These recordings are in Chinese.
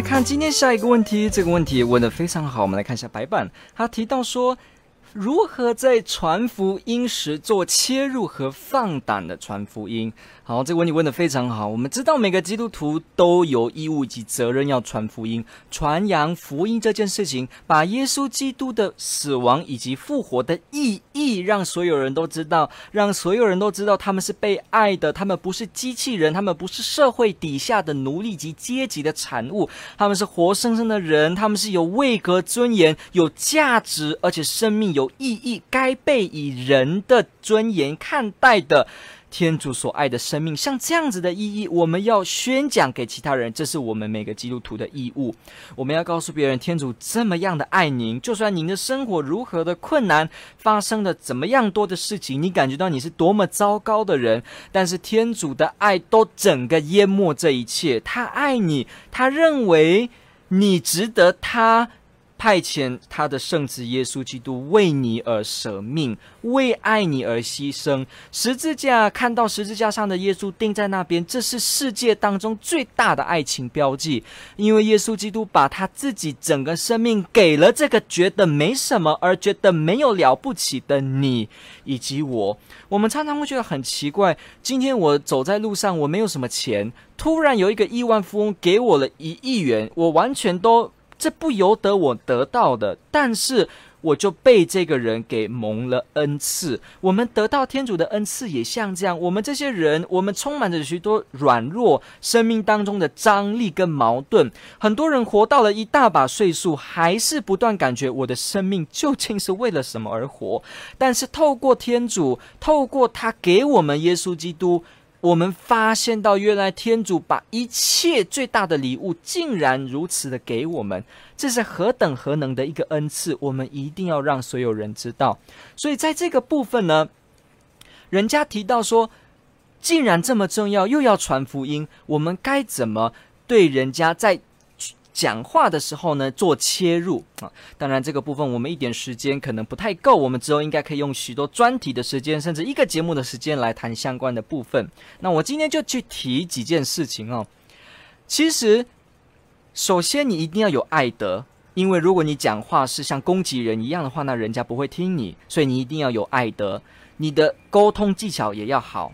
看今天下一个问题。这个问题问的非常好，我们来看一下白板。他提到说，如何在传福音时做切入和放胆的传福音？好，这个问题问得非常好。我们知道每个基督徒都有义务及责任要传福音、传扬福音这件事情，把耶稣基督的死亡以及复活的意义让所有人都知道，让所有人都知道他们是被爱的，他们不是机器人，他们不是社会底下的奴隶及阶级的产物，他们是活生生的人，他们是有位格、尊严、有价值，而且生命有有意义，该被以人的尊严看待的。天主所爱的生命，像这样子的意义，我们要宣讲给其他人，这是我们每个基督徒的义务。我们要告诉别人，天主这么样的爱您，就算您的生活如何的困难，发生了怎么样多的事情，你感觉到你是多么糟糕的人，但是天主的爱都整个淹没这一切。他爱你，他认为你值得他。派遣他的圣子耶稣基督为你而舍命，为爱你而牺牲。十字架，看到十字架上的耶稣钉在那边，这是世界当中最大的爱情标记。因为耶稣基督把他自己整个生命给了这个觉得没什么而觉得没有了不起的你以及我。我们常常会觉得很奇怪，今天我走在路上，我没有什么钱，突然有一个亿万富翁给我了一亿元，我完全都。这不由得我得到的，但是我就被这个人给蒙了恩赐。我们得到天主的恩赐也像这样。我们这些人，我们充满着许多软弱，生命当中的张力跟矛盾。很多人活到了一大把岁数，还是不断感觉我的生命究竟是为了什么而活。但是透过天主，透过他给我们耶稣基督。我们发现到，原来天主把一切最大的礼物，竟然如此的给我们，这是何等何能的一个恩赐！我们一定要让所有人知道。所以在这个部分呢，人家提到说，既然这么重要，又要传福音，我们该怎么对人家在？讲话的时候呢，做切入啊，当然这个部分我们一点时间可能不太够，我们之后应该可以用许多专题的时间，甚至一个节目的时间来谈相关的部分。那我今天就去提几件事情哦。其实，首先你一定要有爱德，因为如果你讲话是像攻击人一样的话，那人家不会听你，所以你一定要有爱德，你的沟通技巧也要好，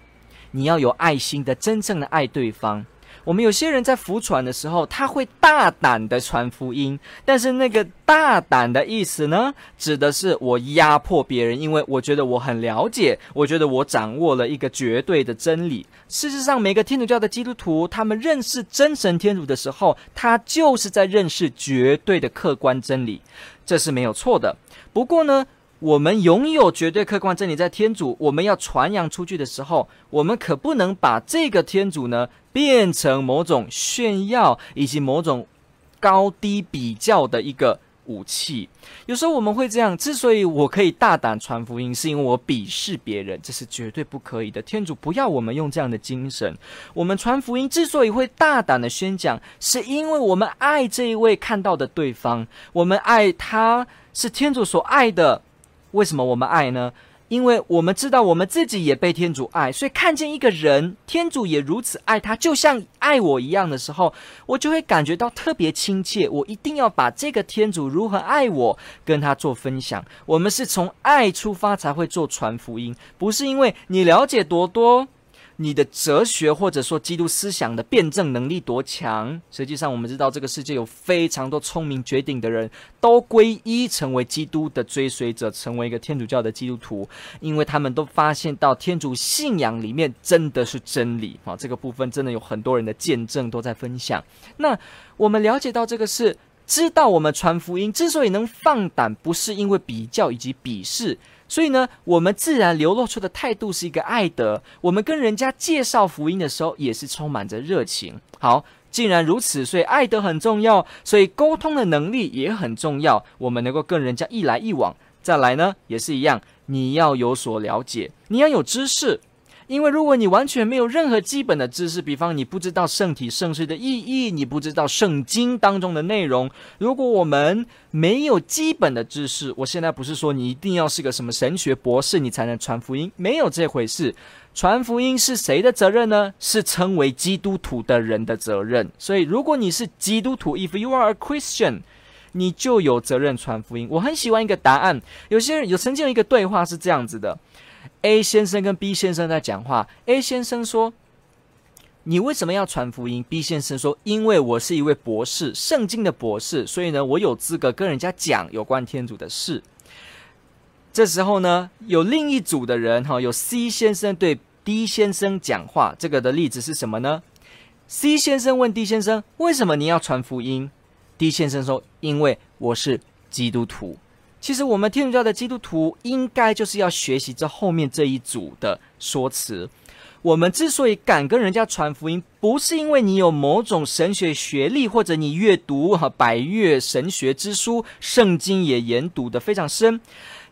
你要有爱心的，真正的爱对方。我们有些人在服传的时候，他会大胆的传福音，但是那个大胆的意思呢，指的是我压迫别人，因为我觉得我很了解，我觉得我掌握了一个绝对的真理。事实上，每个天主教的基督徒，他们认识真神天主的时候，他就是在认识绝对的客观真理，这是没有错的。不过呢，我们拥有绝对客观真理，在天主我们要传扬出去的时候，我们可不能把这个天主呢变成某种炫耀以及某种高低比较的一个武器。有时候我们会这样，之所以我可以大胆传福音，是因为我鄙视别人，这是绝对不可以的。天主不要我们用这样的精神。我们传福音之所以会大胆的宣讲，是因为我们爱这一位看到的对方，我们爱他是天主所爱的。为什么我们爱呢？因为我们知道我们自己也被天主爱，所以看见一个人，天主也如此爱他，就像爱我一样的时候，我就会感觉到特别亲切。我一定要把这个天主如何爱我跟他做分享。我们是从爱出发才会做传福音，不是因为你了解多多。你的哲学或者说基督思想的辩证能力多强？实际上，我们知道这个世界有非常多聪明绝顶的人，都皈依成为基督的追随者，成为一个天主教的基督徒，因为他们都发现到天主信仰里面真的是真理啊！这个部分真的有很多人的见证都在分享。那我们了解到这个是知道我们传福音之所以能放胆，不是因为比较以及鄙视。所以呢，我们自然流露出的态度是一个爱德。我们跟人家介绍福音的时候，也是充满着热情。好，既然如此，所以爱德很重要，所以沟通的能力也很重要。我们能够跟人家一来一往，再来呢，也是一样，你要有所了解，你要有知识。因为如果你完全没有任何基本的知识，比方你不知道圣体圣事的意义，你不知道圣经当中的内容，如果我们没有基本的知识，我现在不是说你一定要是个什么神学博士，你才能传福音，没有这回事。传福音是谁的责任呢？是称为基督徒的人的责任。所以，如果你是基督徒，if you are a Christian，你就有责任传福音。我很喜欢一个答案，有些人有曾经有一个对话是这样子的。A 先生跟 B 先生在讲话。A 先生说：“你为什么要传福音？”B 先生说：“因为我是一位博士，圣经的博士，所以呢，我有资格跟人家讲有关天主的事。”这时候呢，有另一组的人哈，有 C 先生对 D 先生讲话。这个的例子是什么呢？C 先生问 D 先生：“为什么你要传福音？”D 先生说：“因为我是基督徒。”其实我们天主教的基督徒应该就是要学习这后面这一组的说辞。我们之所以敢跟人家传福音，不是因为你有某种神学学历，或者你阅读哈百岳神学之书，圣经也研读得非常深，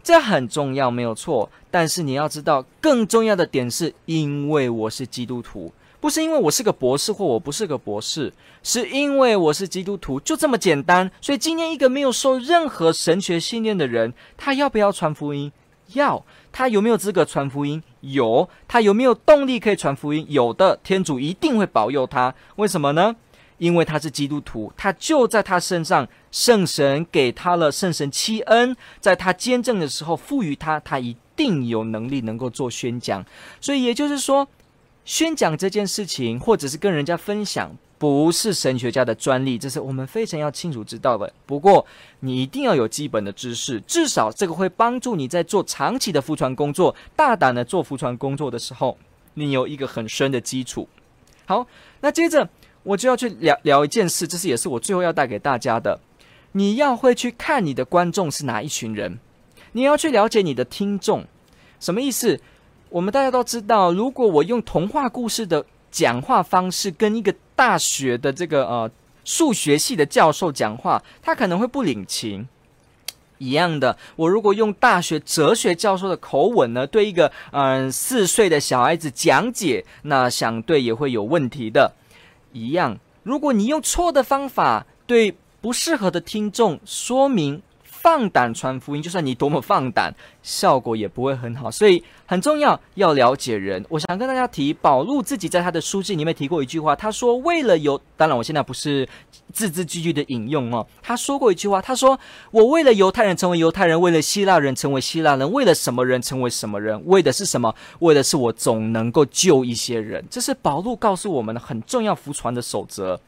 这很重要，没有错。但是你要知道，更重要的点是因为我是基督徒。不是因为我是个博士或我不是个博士，是因为我是基督徒，就这么简单。所以今天一个没有受任何神学训练的人，他要不要传福音？要。他有没有资格传福音？有。他有没有动力可以传福音？有的。天主一定会保佑他。为什么呢？因为他是基督徒，他就在他身上，圣神给他了圣神七恩，在他坚振的时候赋予他，他一定有能力能够做宣讲。所以也就是说。宣讲这件事情，或者是跟人家分享，不是神学家的专利，这是我们非常要清楚知道的。不过，你一定要有基本的知识，至少这个会帮助你在做长期的复传工作、大胆的做复传工作的时候，你有一个很深的基础。好，那接着我就要去聊聊一件事，这是也是我最后要带给大家的。你要会去看你的观众是哪一群人，你要去了解你的听众，什么意思？我们大家都知道，如果我用童话故事的讲话方式跟一个大学的这个呃数学系的教授讲话，他可能会不领情。一样的，我如果用大学哲学教授的口吻呢，对一个嗯、四岁的小孩子讲解，那相对也会有问题的。一样，如果你用错的方法对不适合的听众说明。放胆传福音，就算你多么放胆，效果也不会很好。所以很重要，要了解人。我想跟大家提，保禄自己在他的书信里面提过一句话，他说：“为了犹……当然，我现在不是字字句句的引用哦。他说过一句话，他说：‘我为了犹太人成为犹太人，为了希腊人成为希腊人，为了什么人成为什么人？为的是什么？为的是我总能够救一些人。’这是保禄告诉我们的很重要福传的守则。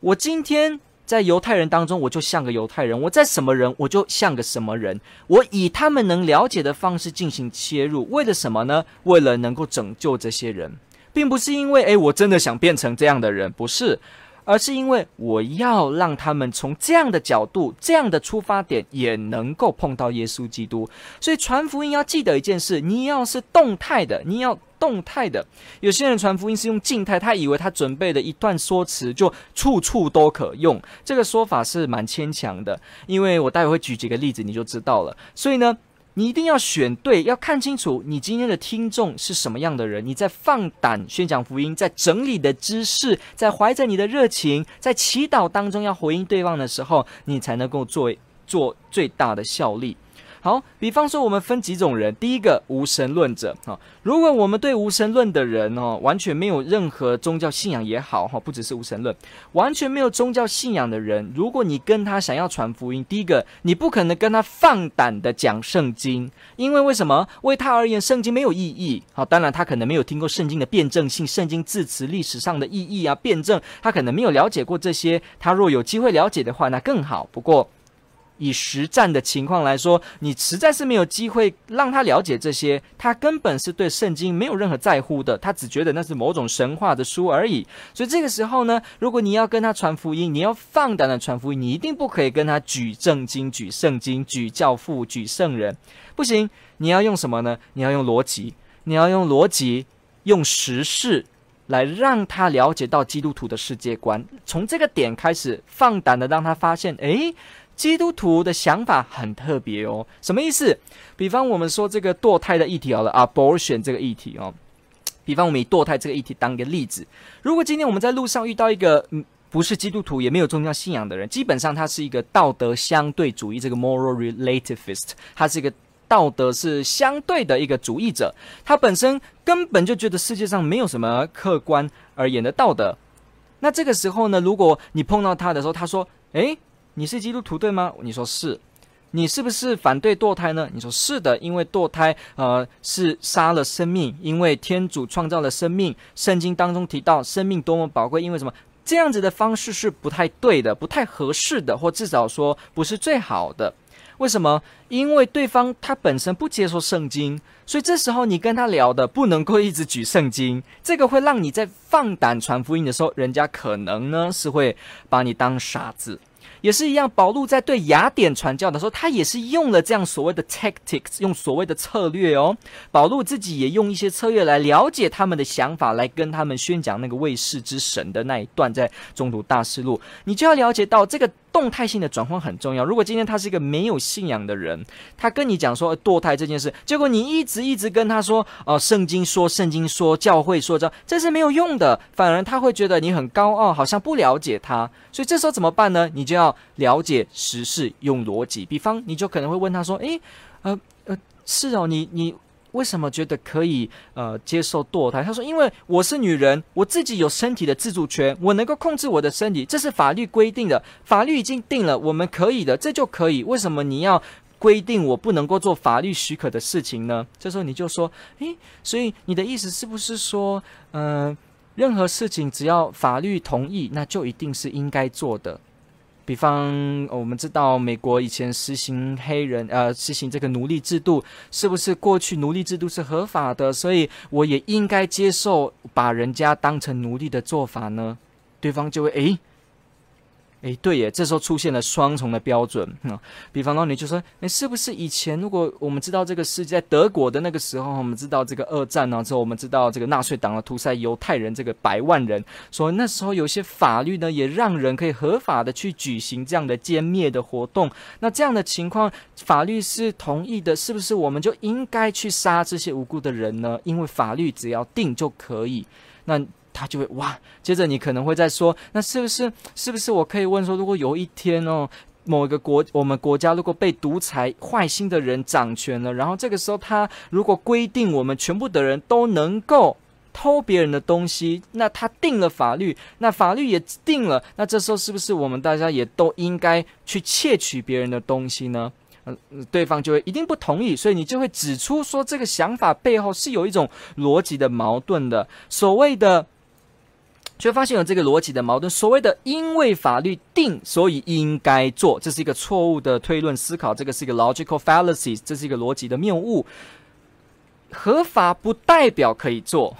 我今天。”在犹太人当中，我就像个犹太人；我在什么人，我就像个什么人。我以他们能了解的方式进行切入，为了什么呢？为了能够拯救这些人，并不是因为诶，我真的想变成这样的人，不是。而是因为我要让他们从这样的角度、这样的出发点，也能够碰到耶稣基督。所以传福音要记得一件事：你要是动态的，你要动态的。有些人传福音是用静态，他以为他准备的一段说辞就处处都可用。这个说法是蛮牵强的，因为我待会会举几个例子，你就知道了。所以呢。你一定要选对，要看清楚你今天的听众是什么样的人。你在放胆宣讲福音，在整理的知识，在怀着你的热情，在祈祷当中要回应对方的时候，你才能够做做最大的效力。好，比方说我们分几种人。第一个无神论者啊，如果我们对无神论的人哦，完全没有任何宗教信仰也好哈，不只是无神论，完全没有宗教信仰的人，如果你跟他想要传福音，第一个你不可能跟他放胆的讲圣经，因为为什么？为他而言，圣经没有意义。好，当然他可能没有听过圣经的辩证性，圣经字词历史上的意义啊，辩证，他可能没有了解过这些。他若有机会了解的话，那更好。不过。以实战的情况来说，你实在是没有机会让他了解这些，他根本是对圣经没有任何在乎的，他只觉得那是某种神话的书而已。所以这个时候呢，如果你要跟他传福音，你要放胆的传福音，你一定不可以跟他举正经、举圣经、举教父、举圣人，不行。你要用什么呢？你要用逻辑，你要用逻辑，用实事来让他了解到基督徒的世界观。从这个点开始，放胆的让他发现，诶。基督徒的想法很特别哦。什么意思？比方我们说这个堕胎的议题好了，abortion 这个议题哦。比方我们以堕胎这个议题当一个例子，如果今天我们在路上遇到一个嗯不是基督徒也没有宗教信仰的人，基本上他是一个道德相对主义这个 moral relativist，他是一个道德是相对的一个主义者，他本身根本就觉得世界上没有什么客观而言的道德。那这个时候呢，如果你碰到他的时候，他说：“诶，你是基督徒对吗？”你说是。你是不是反对堕胎呢？你说是的，因为堕胎呃是杀了生命，因为天主创造了生命，圣经当中提到生命多么宝贵，因为什么？这样子的方式是不太对的，不太合适的，或至少说不是最好的。为什么？因为对方他本身不接受圣经，所以这时候你跟他聊的不能够一直举圣经，这个会让你在放胆传福音的时候，人家可能呢是会把你当傻子。也是一样，保禄在对雅典传教的时候，他也是用了这样所谓的 tactics，用所谓的策略哦。保禄自己也用一些策略来了解他们的想法，来跟他们宣讲那个卫士之神的那一段，在中途大事录，你就要了解到这个。动态性的转换很重要。如果今天他是一个没有信仰的人，他跟你讲说堕胎这件事，结果你一直一直跟他说，哦、呃，圣经说，圣经说，教会说这，这是没有用的，反而他会觉得你很高傲，好像不了解他。所以这时候怎么办呢？你就要了解时事，用逻辑。比方，你就可能会问他说，诶，呃呃，是哦，你你。为什么觉得可以呃接受堕胎？他说：“因为我是女人，我自己有身体的自主权，我能够控制我的身体，这是法律规定的，法律已经定了，我们可以的，这就可以。为什么你要规定我不能够做法律许可的事情呢？”这时候你就说：“诶，所以你的意思是不是说，嗯、任何事情只要法律同意，那就一定是应该做的？”比方，我们知道美国以前实行黑人，呃，实行这个奴隶制度，是不是过去奴隶制度是合法的？所以我也应该接受把人家当成奴隶的做法呢？对方就会诶。诶，对耶，这时候出现了双重的标准。嗯，比方说，你就说，诶，是不是以前如果我们知道这个世界，在德国的那个时候，我们知道这个二战呢之后，我们知道这个纳粹党的屠杀犹太人这个百万人，所以那时候有些法律呢，也让人可以合法的去举行这样的歼灭的活动。那这样的情况，法律是同意的，是不是我们就应该去杀这些无辜的人呢？因为法律只要定就可以。那。他就会哇，接着你可能会再说，那是不是是不是我可以问说，如果有一天哦，某一个国我们国家如果被独裁坏心的人掌权了，然后这个时候他如果规定我们全部的人都能够偷别人的东西，那他定了法律，那法律也定了，那这时候是不是我们大家也都应该去窃取别人的东西呢？嗯，对方就会一定不同意，所以你就会指出说，这个想法背后是有一种逻辑的矛盾的，所谓的。却发现有这个逻辑的矛盾，所谓的因为法律定，所以应该做，这是一个错误的推论思考，这个是一个 logical fallacy，这是一个逻辑的谬误。合法不代表可以做。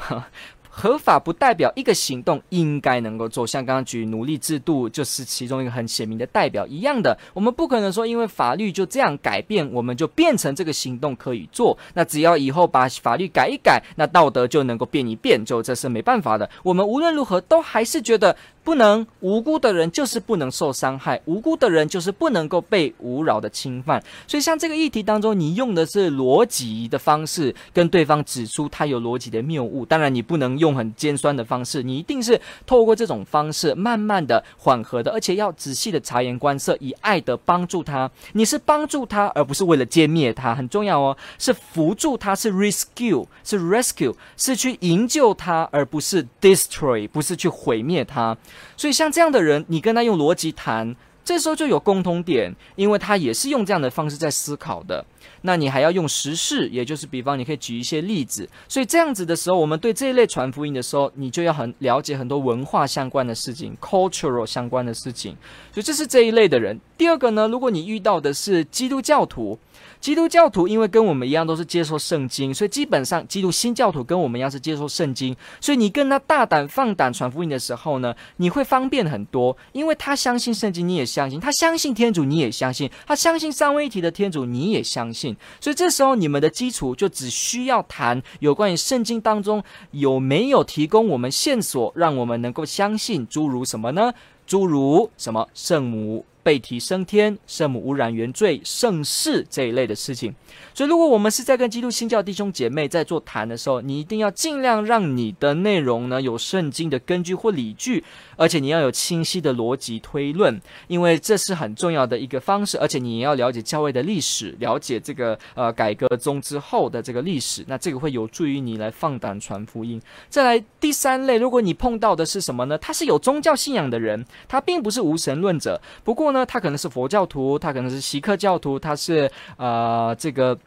合法不代表一个行动应该能够做，像刚刚举奴隶制度就是其中一个很鲜明的代表一样的。我们不可能说因为法律就这样改变，我们就变成这个行动可以做。那只要以后把法律改一改，那道德就能够变一变，就这是没办法的。我们无论如何都还是觉得。不能无辜的人就是不能受伤害，无辜的人就是不能够被无扰的侵犯。所以，像这个议题当中，你用的是逻辑的方式跟对方指出他有逻辑的谬误。当然，你不能用很尖酸的方式，你一定是透过这种方式，慢慢的、缓和的，而且要仔细的察言观色，以爱的帮助他。你是帮助他，而不是为了歼灭他，很重要哦。是扶助他，是 rescue，是 rescue，是去营救他，而不是 destroy，不是去毁灭他。所以像这样的人，你跟他用逻辑谈，这时候就有共通点，因为他也是用这样的方式在思考的。那你还要用时事，也就是比方你可以举一些例子。所以这样子的时候，我们对这一类传福音的时候，你就要很了解很多文化相关的事情，cultural 相关的事情。所以这是这一类的人。第二个呢，如果你遇到的是基督教徒。基督教徒因为跟我们一样都是接受圣经，所以基本上基督新教徒跟我们一样是接受圣经，所以你跟他大胆放胆传福音的时候呢，你会方便很多，因为他相信圣经，你也相信；他相信天主，你也相信；他相信三位一体的天主，你也相。信所以这时候你们的基础就只需要谈有关于圣经当中有没有提供我们线索，让我们能够相信，诸如什么呢？诸如什么圣母被提升天、圣母污染原罪、圣事这一类的事情。所以，如果我们是在跟基督新教弟兄姐妹在做谈的时候，你一定要尽量让你的内容呢有圣经的根据或理据，而且你要有清晰的逻辑推论，因为这是很重要的一个方式。而且你也要了解教会的历史，了解这个呃改革宗之后的这个历史，那这个会有助于你来放胆传福音。再来第三类，如果你碰到的是什么呢？他是有宗教信仰的人，他并不是无神论者，不过呢，他可能是佛教徒，他可能是锡克教徒，他是呃这个。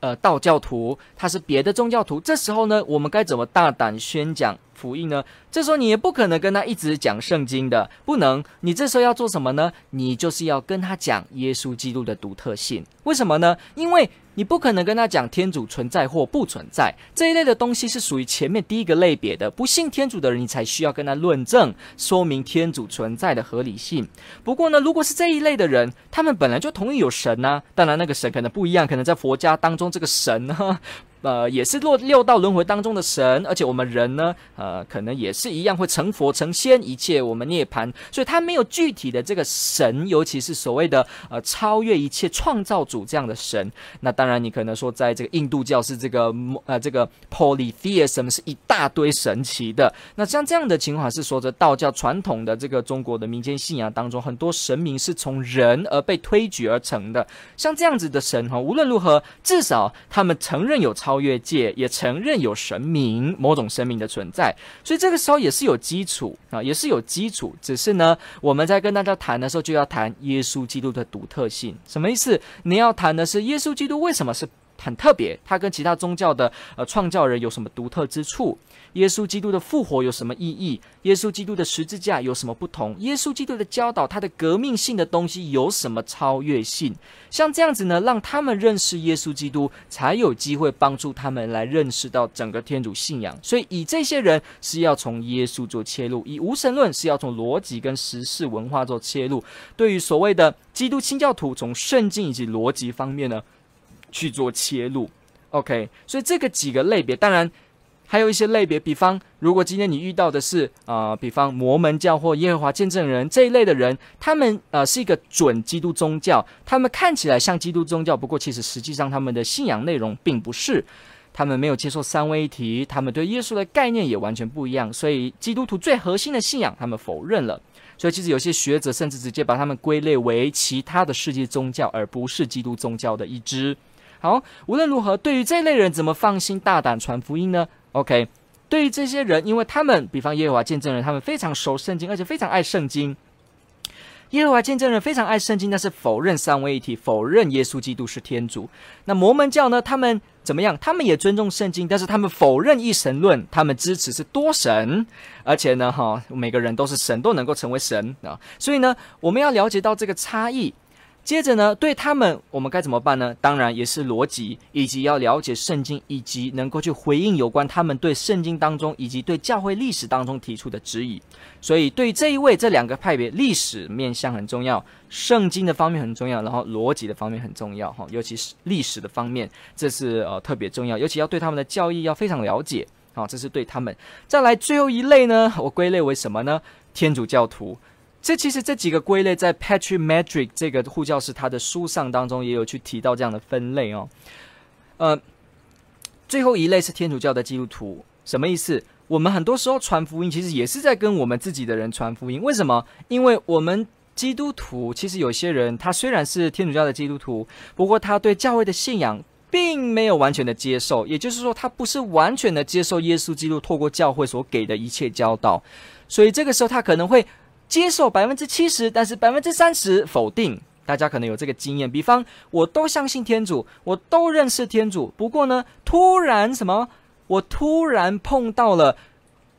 呃，道教徒，他是别的宗教徒，这时候呢，我们该怎么大胆宣讲福音呢？这时候你也不可能跟他一直讲圣经的，不能。你这时候要做什么呢？你就是要跟他讲耶稣基督的独特性。为什么呢？因为你不可能跟他讲天主存在或不存在这一类的东西，是属于前面第一个类别的。不信天主的人，你才需要跟他论证，说明天主存在的合理性。不过呢，如果是这一类的人，他们本来就同意有神呢、当然那个神可能不一样，可能在佛家当中这个神呢。呃，也是落六道轮回当中的神，而且我们人呢，呃，可能也是一样会成佛成仙，一切我们涅槃，所以他没有具体的这个神，尤其是所谓的呃超越一切创造主这样的神。那当然，你可能说在这个印度教是这个呃这个 polytheism 是一大堆神奇的。那像这样的情况是说，着道教传统的这个中国的民间信仰当中，很多神明是从人而被推举而成的。像这样子的神哈，无论如何，至少他们承认有超。超越界也承认有神明，某种神明的存在，所以这个时候也是有基础啊，也是有基础。只是呢，我们在跟大家谈的时候，就要谈耶稣基督的独特性。什么意思？你要谈的是耶稣基督为什么是？很特别，他跟其他宗教的呃创造人有什么独特之处？耶稣基督的复活有什么意义？耶稣基督的十字架有什么不同？耶稣基督的教导，他的革命性的东西有什么超越性？像这样子呢，让他们认识耶稣基督，才有机会帮助他们来认识到整个天主信仰。所以，以这些人是要从耶稣做切入，以无神论是要从逻辑跟时事文化做切入。对于所谓的基督清教徒，从圣经以及逻辑方面呢，去做切入，OK，所以这个几个类别，当然还有一些类别，比方如果今天你遇到的是啊、呃，比方摩门教或耶和华见证人这一类的人，他们呃是一个准基督宗教，他们看起来像基督宗教，不过其实实际上他们的信仰内容并不是，他们没有接受三位一体，他们对耶稣的概念也完全不一样，所以基督徒最核心的信仰他们否认了，所以其实有些学者甚至直接把他们归类为其他的世界宗教，而不是基督宗教的一支。好，无论如何，对于这类人，怎么放心大胆传福音呢？OK，对于这些人，因为他们，比方耶和华见证人，他们非常熟圣经，而且非常爱圣经。耶和华见证人非常爱圣经，但是否认三位一体，否认耶稣基督是天主。那摩门教呢？他们怎么样？他们也尊重圣经，但是他们否认一神论，他们支持是多神，而且呢，哈，每个人都是神，都能够成为神啊。所以呢，我们要了解到这个差异。接着呢，对他们，我们该怎么办呢？当然也是逻辑，以及要了解圣经，以及能够去回应有关他们对圣经当中以及对教会历史当中提出的质疑。所以，对这一位这两个派别，历史面向很重要，圣经的方面很重要，然后逻辑的方面很重要哈，尤其是历史的方面，这是呃特别重要，尤其要对他们的教义要非常了解啊，这是对他们。再来最后一类呢，我归类为什么呢？天主教徒。这其实这几个归类，在 Patrick Madrid 这个护教士他的书上当中也有去提到这样的分类哦。呃，最后一类是天主教的基督徒，什么意思？我们很多时候传福音，其实也是在跟我们自己的人传福音。为什么？因为我们基督徒其实有些人，他虽然是天主教的基督徒，不过他对教会的信仰并没有完全的接受，也就是说，他不是完全的接受耶稣基督透过教会所给的一切教导，所以这个时候他可能会。接受百分之七十，但是百分之三十否定。大家可能有这个经验，比方我都相信天主，我都认识天主。不过呢，突然什么，我突然碰到了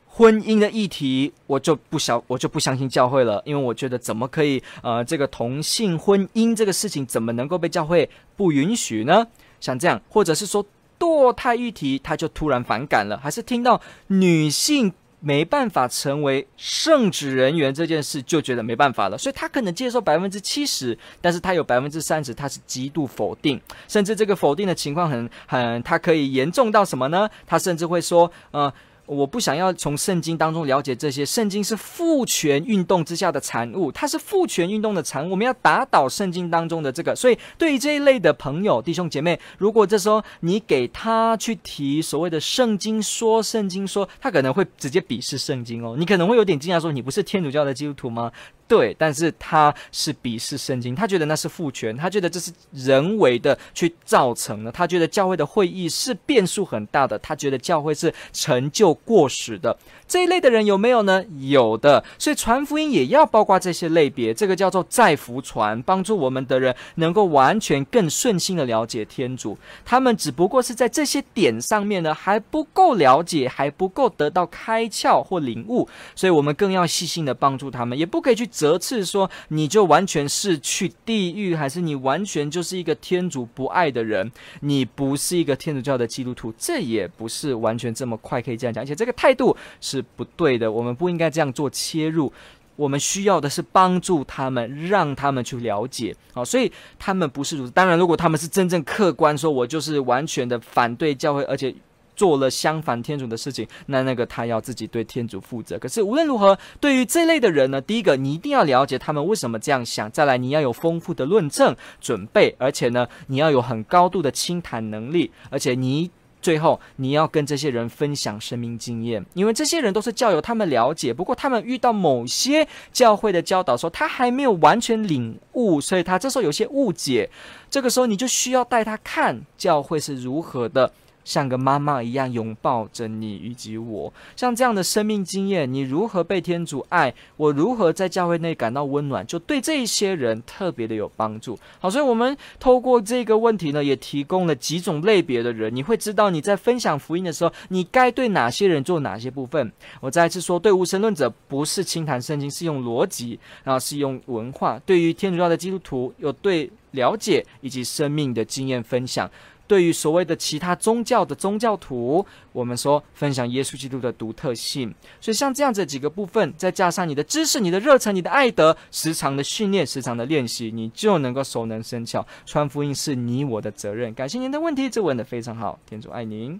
婚姻的议题，我就不相，我就不相信教会了，因为我觉得怎么可以，呃，这个同性婚姻这个事情怎么能够被教会不允许呢？像这样，或者是说堕胎议题，他就突然反感了，还是听到女性。没办法成为圣职人员这件事，就觉得没办法了，所以他可能接受百分之七十，但是他有百分之三十，他是极度否定，甚至这个否定的情况很很，他可以严重到什么呢？他甚至会说，呃，我不想要从圣经当中了解这些。圣经是父权运动之下的产物，它是父权运动的产物。我们要打倒圣经当中的这个。所以，对于这一类的朋友、弟兄姐妹，如果这时候你给他去提所谓的圣经说、圣经说，他可能会直接鄙视圣经哦。你可能会有点惊讶，说你不是天主教的基督徒吗？对，但是他是鄙视圣经，他觉得那是父权，他觉得这是人为的去造成的，他觉得教会的会议是变数很大的，他觉得教会是陈旧过时的。这一类的人有没有呢？有的，所以传福音也要包括这些类别，这个叫做再福传，帮助我们的人能够完全更顺心的了解天主。他们只不过是在这些点上面呢，还不够了解，还不够得到开窍或领悟，所以我们更要细心的帮助他们，也不可以去。责斥说，你就完全是去地狱，还是你完全就是一个天主不爱的人？你不是一个天主教的基督徒，这也不是完全这么快可以这样讲，而且这个态度是不对的。我们不应该这样做切入，我们需要的是帮助他们，让他们去了解。好，所以他们不是如此。当然，如果他们是真正客观说，我就是完全的反对教会，而且。做了相反天主的事情，那那个他要自己对天主负责。可是无论如何，对于这类的人呢，第一个你一定要了解他们为什么这样想，再来你要有丰富的论证准备，而且呢，你要有很高度的倾谈能力，而且你最后你要跟这些人分享生命经验，因为这些人都是教友，他们了解，不过他们遇到某些教会的教导说他还没有完全领悟，所以他这时候有些误解，这个时候你就需要带他看教会是如何的。像个妈妈一样拥抱着你以及我，像这样的生命经验，你如何被天主爱？我如何在教会内感到温暖？就对这一些人特别的有帮助。好，所以我们透过这个问题呢，也提供了几种类别的人，你会知道你在分享福音的时候，你该对哪些人做哪些部分。我再一次说，对无神论者不是轻谈圣经，是用逻辑，然后是用文化；对于天主教的基督徒，有对了解以及生命的经验分享。对于所谓的其他宗教的宗教徒，我们说分享耶稣基督的独特性。所以像这样子几个部分，再加上你的知识、你的热忱、你的爱德，时常的训练、时常的练习，你就能够熟能生巧。传福音是你我的责任。感谢您的问题，这问得非常好。天主爱您。